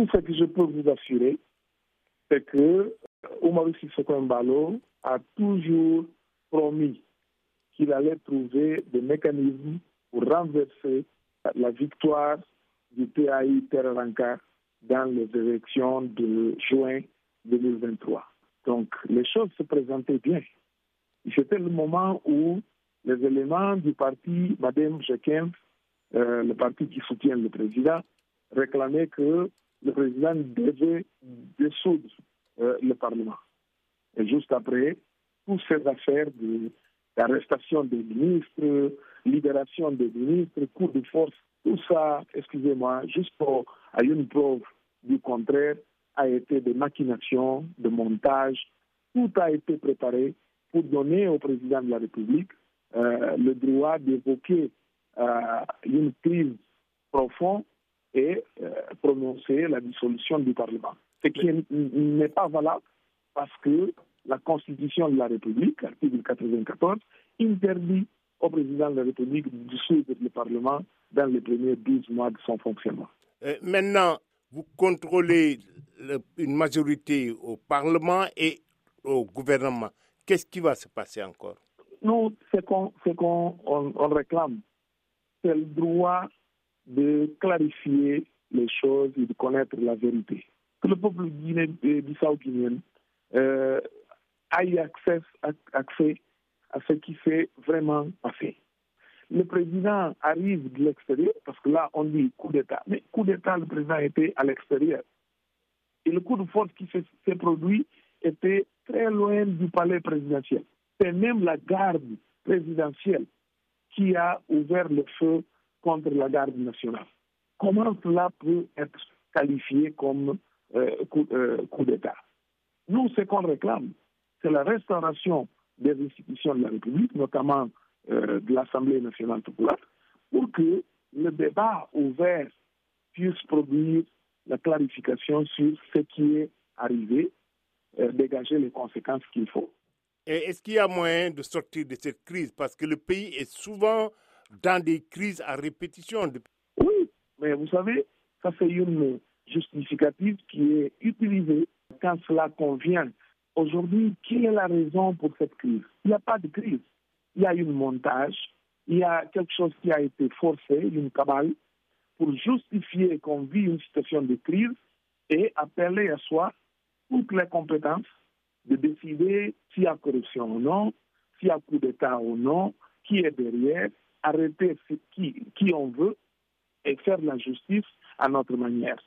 Tout ce que je peux vous assurer, c'est que Omar Sissoko Mbalo a toujours promis qu'il allait trouver des mécanismes pour renverser la victoire du PAI Terranca dans les élections de juin 2023. Donc les choses se présentaient bien. C'était le moment où les éléments du parti Madame Jekin, euh, le parti qui soutient le président, réclamaient que le président devait dissoudre euh, le Parlement. Et juste après, toutes ces affaires d'arrestation des ministres, libération des ministres, coup de force, tout ça, excusez-moi, juste pour à une preuve du contraire, a été des machinations, de montage. Tout a été préparé pour donner au président de la République euh, le droit d'évoquer euh, une crise profonde et euh, prononcer la dissolution du Parlement. Ce qui n'est pas valable parce que la Constitution de la République, article 94, interdit au président de la République de dissoudre le Parlement dans les premiers 12 mois de son fonctionnement. maintenant, vous contrôlez une majorité au Parlement et au gouvernement. Qu'est-ce qui va se passer encore? Nous, ce qu'on on, réclame, c'est le droit de clarifier les choses et de connaître la vérité. Que le peuple bissau euh, ait accès, accès à ce qui s'est vraiment passé le président arrive de l'extérieur, parce que là, on dit coup d'État. Mais coup d'État, le président était à l'extérieur. Et le coup de force qui s'est produit était très loin du palais présidentiel. C'est même la garde présidentielle qui a ouvert le feu contre la garde nationale. Comment cela peut être qualifié comme euh, euh, coup d'État? Nous, ce qu'on réclame, c'est la restauration des institutions de la République, notamment euh, de l'Assemblée nationale populaire pour que le débat ouvert puisse produire la clarification sur ce qui est arrivé, dégager les conséquences qu'il faut. Est-ce qu'il y a moyen de sortir de cette crise? Parce que le pays est souvent dans des crises à répétition. Oui, mais vous savez, ça c'est une justificative qui est utilisée quand cela convient. Aujourd'hui, quelle est la raison pour cette crise? Il n'y a pas de crise il y a une montage, il y a quelque chose qui a été forcé, une cabale, pour justifier qu'on vit une situation de crise et appeler à soi toutes les compétences de décider s'il y a corruption ou non, s'il y a coup d'État ou non, qui est derrière, arrêter qui, qui on veut et faire la justice à notre manière.